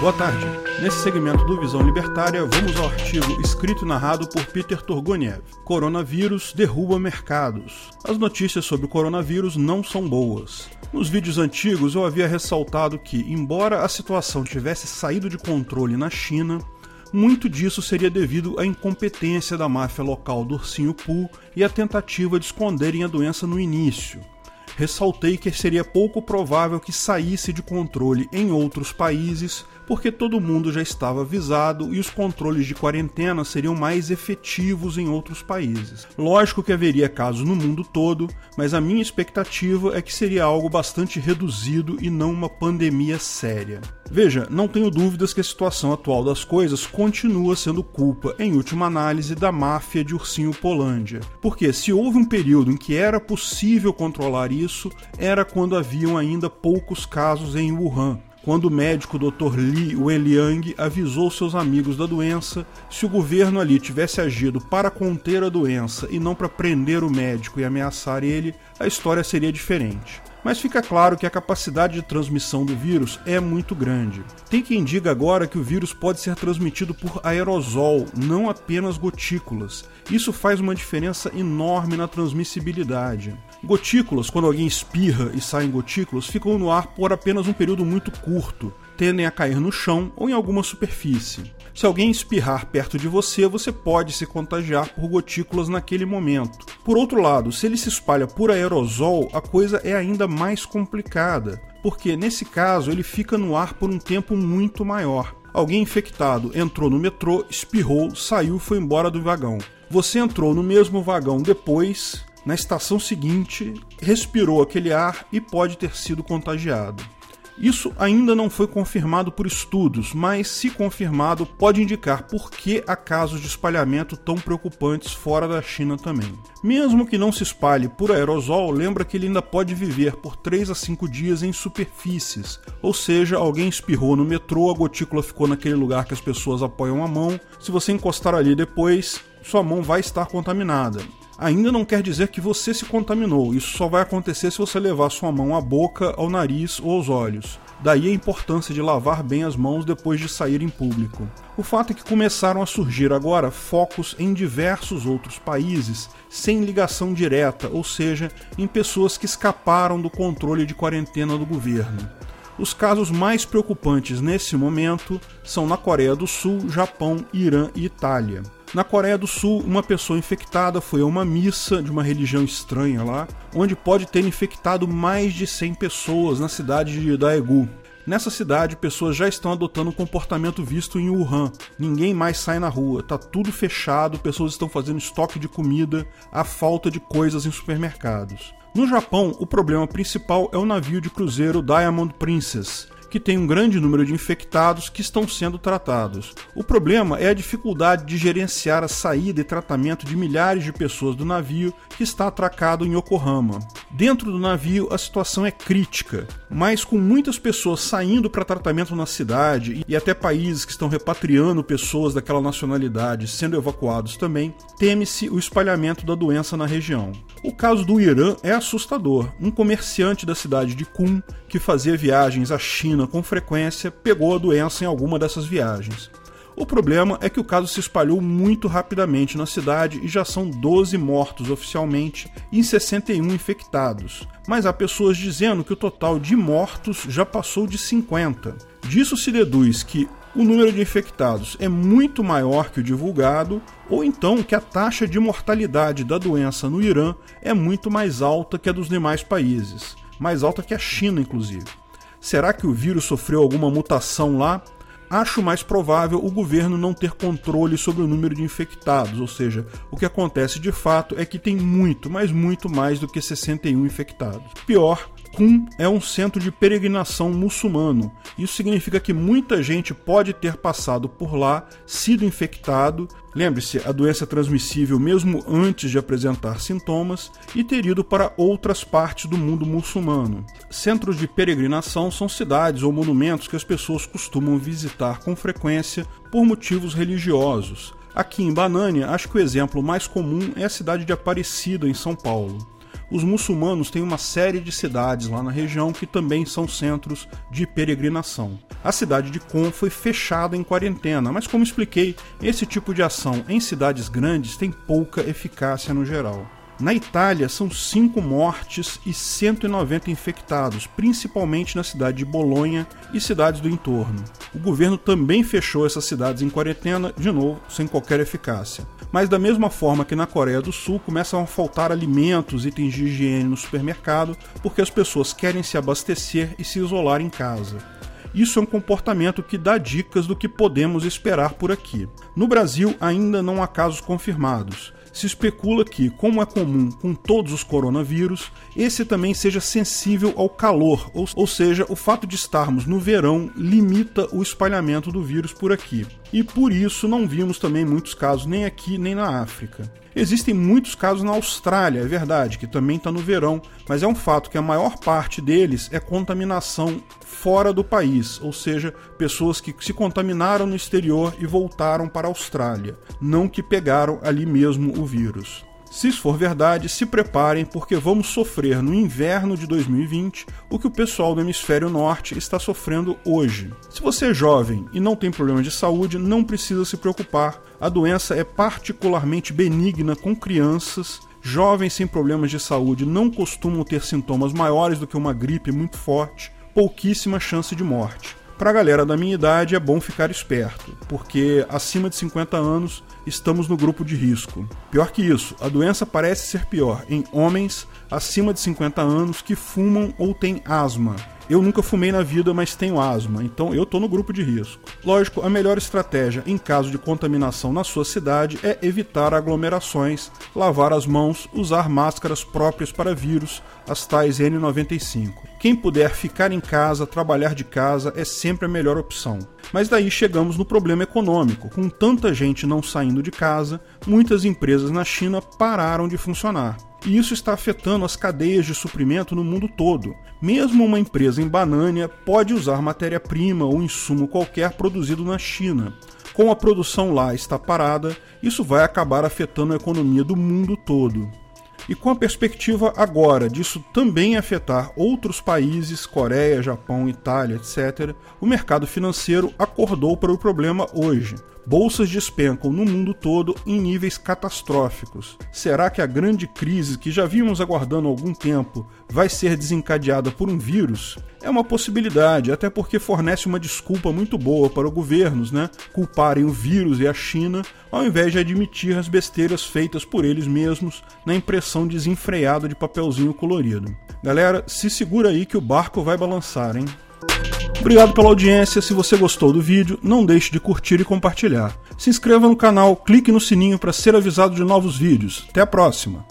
Boa tarde. Nesse segmento do Visão Libertária, vamos ao artigo escrito e narrado por Peter Turgoniev. Coronavírus derruba mercados. As notícias sobre o coronavírus não são boas. Nos vídeos antigos eu havia ressaltado que, embora a situação tivesse saído de controle na China, muito disso seria devido à incompetência da máfia local do Ursinho Poo e à tentativa de esconderem a doença no início. Ressaltei que seria pouco provável que saísse de controle em outros países porque todo mundo já estava avisado e os controles de quarentena seriam mais efetivos em outros países. Lógico que haveria casos no mundo todo, mas a minha expectativa é que seria algo bastante reduzido e não uma pandemia séria. Veja, não tenho dúvidas que a situação atual das coisas continua sendo culpa, em última análise, da máfia de Ursinho Polândia. Porque se houve um período em que era possível controlar isso, era quando haviam ainda poucos casos em Wuhan, quando o médico Dr. Li Wenliang avisou seus amigos da doença, se o governo ali tivesse agido para conter a doença e não para prender o médico e ameaçar ele, a história seria diferente. Mas fica claro que a capacidade de transmissão do vírus é muito grande. Tem quem diga agora que o vírus pode ser transmitido por aerosol, não apenas gotículas. Isso faz uma diferença enorme na transmissibilidade. Gotículas, quando alguém espirra e saem gotículas, ficam no ar por apenas um período muito curto, tendem a cair no chão ou em alguma superfície. Se alguém espirrar perto de você, você pode se contagiar por gotículas naquele momento. Por outro lado, se ele se espalha por aerosol, a coisa é ainda mais complicada, porque nesse caso ele fica no ar por um tempo muito maior. Alguém infectado entrou no metrô, espirrou, saiu e foi embora do vagão. Você entrou no mesmo vagão depois, na estação seguinte, respirou aquele ar e pode ter sido contagiado. Isso ainda não foi confirmado por estudos, mas, se confirmado, pode indicar por que há casos de espalhamento tão preocupantes fora da China também. Mesmo que não se espalhe por aerosol, lembra que ele ainda pode viver por 3 a 5 dias em superfícies, ou seja, alguém espirrou no metrô, a gotícula ficou naquele lugar que as pessoas apoiam a mão. Se você encostar ali depois, sua mão vai estar contaminada ainda não quer dizer que você se contaminou. Isso só vai acontecer se você levar sua mão à boca, ao nariz ou aos olhos. Daí a importância de lavar bem as mãos depois de sair em público. O fato é que começaram a surgir agora focos em diversos outros países sem ligação direta, ou seja, em pessoas que escaparam do controle de quarentena do governo. Os casos mais preocupantes nesse momento são na Coreia do Sul, Japão, Irã e Itália. Na Coreia do Sul, uma pessoa infectada foi a uma missa de uma religião estranha lá, onde pode ter infectado mais de 100 pessoas na cidade de Daegu. Nessa cidade, pessoas já estão adotando o comportamento visto em Wuhan. Ninguém mais sai na rua, tá tudo fechado, pessoas estão fazendo estoque de comida, há falta de coisas em supermercados. No Japão, o problema principal é o navio de cruzeiro Diamond Princess, que tem um grande número de infectados que estão sendo tratados. O problema é a dificuldade de gerenciar a saída e tratamento de milhares de pessoas do navio que está atracado em Yokohama. Dentro do navio, a situação é crítica, mas com muitas pessoas saindo para tratamento na cidade e até países que estão repatriando pessoas daquela nacionalidade sendo evacuados também, teme-se o espalhamento da doença na região. O caso do Irã é assustador. Um comerciante da cidade de Qum, que fazia viagens à China com frequência, pegou a doença em alguma dessas viagens. O problema é que o caso se espalhou muito rapidamente na cidade e já são 12 mortos oficialmente e 61 infectados. Mas há pessoas dizendo que o total de mortos já passou de 50. Disso se deduz que o número de infectados é muito maior que o divulgado, ou então que a taxa de mortalidade da doença no Irã é muito mais alta que a dos demais países, mais alta que a China, inclusive. Será que o vírus sofreu alguma mutação lá? Acho mais provável o governo não ter controle sobre o número de infectados, ou seja, o que acontece de fato é que tem muito, mas muito mais do que 61 infectados. Pior, Qum é um centro de peregrinação muçulmano. Isso significa que muita gente pode ter passado por lá, sido infectado. Lembre-se, a doença é transmissível mesmo antes de apresentar sintomas e ter ido para outras partes do mundo muçulmano. Centros de peregrinação são cidades ou monumentos que as pessoas costumam visitar com frequência por motivos religiosos. Aqui em Banânia, acho que o exemplo mais comum é a cidade de Aparecida, em São Paulo. Os muçulmanos têm uma série de cidades lá na região que também são centros de peregrinação. A cidade de Qom foi fechada em quarentena, mas como expliquei, esse tipo de ação em cidades grandes tem pouca eficácia no geral. Na Itália, são 5 mortes e 190 infectados, principalmente na cidade de Bolonha e cidades do entorno. O governo também fechou essas cidades em quarentena, de novo, sem qualquer eficácia. Mas, da mesma forma que na Coreia do Sul, começam a faltar alimentos, itens de higiene no supermercado, porque as pessoas querem se abastecer e se isolar em casa. Isso é um comportamento que dá dicas do que podemos esperar por aqui. No Brasil, ainda não há casos confirmados se especula que, como é comum com todos os coronavírus, esse também seja sensível ao calor, ou, ou, seja, o fato de estarmos no verão limita o espalhamento do vírus por aqui. E por isso não vimos também muitos casos nem aqui nem na África. Existem muitos casos na Austrália, é verdade, que também está no verão, mas é um fato que a maior parte deles é contaminação fora do país, ou seja, pessoas que se contaminaram no exterior e voltaram para a Austrália, não que pegaram ali mesmo o vírus. Se isso for verdade, se preparem porque vamos sofrer no inverno de 2020 o que o pessoal do hemisfério norte está sofrendo hoje. Se você é jovem e não tem problema de saúde, não precisa se preocupar. A doença é particularmente benigna com crianças. Jovens sem problemas de saúde não costumam ter sintomas maiores do que uma gripe muito forte, pouquíssima chance de morte. Para a galera da minha idade é bom ficar esperto, porque acima de 50 anos estamos no grupo de risco. Pior que isso, a doença parece ser pior em homens acima de 50 anos que fumam ou têm asma. Eu nunca fumei na vida, mas tenho asma, então eu estou no grupo de risco. Lógico, a melhor estratégia em caso de contaminação na sua cidade é evitar aglomerações, lavar as mãos, usar máscaras próprias para vírus, as tais N95. Quem puder ficar em casa, trabalhar de casa, é sempre a melhor opção. Mas daí chegamos no problema econômico. Com tanta gente não saindo de casa, muitas empresas na China pararam de funcionar e isso está afetando as cadeias de suprimento no mundo todo. Mesmo uma empresa em Banânia pode usar matéria-prima ou insumo qualquer produzido na China. Com a produção lá está parada, isso vai acabar afetando a economia do mundo todo. E com a perspectiva agora disso também afetar outros países, Coreia, Japão, Itália, etc., o mercado financeiro acordou para o problema hoje. Bolsas despencam no mundo todo em níveis catastróficos. Será que a grande crise que já vimos aguardando há algum tempo vai ser desencadeada por um vírus? É uma possibilidade, até porque fornece uma desculpa muito boa para os governos, né? Culparem o vírus e a China, ao invés de admitir as besteiras feitas por eles mesmos na impressão desenfreada de papelzinho colorido. Galera, se segura aí que o barco vai balançar, hein? Obrigado pela audiência. Se você gostou do vídeo, não deixe de curtir e compartilhar. Se inscreva no canal, clique no sininho para ser avisado de novos vídeos. Até a próxima!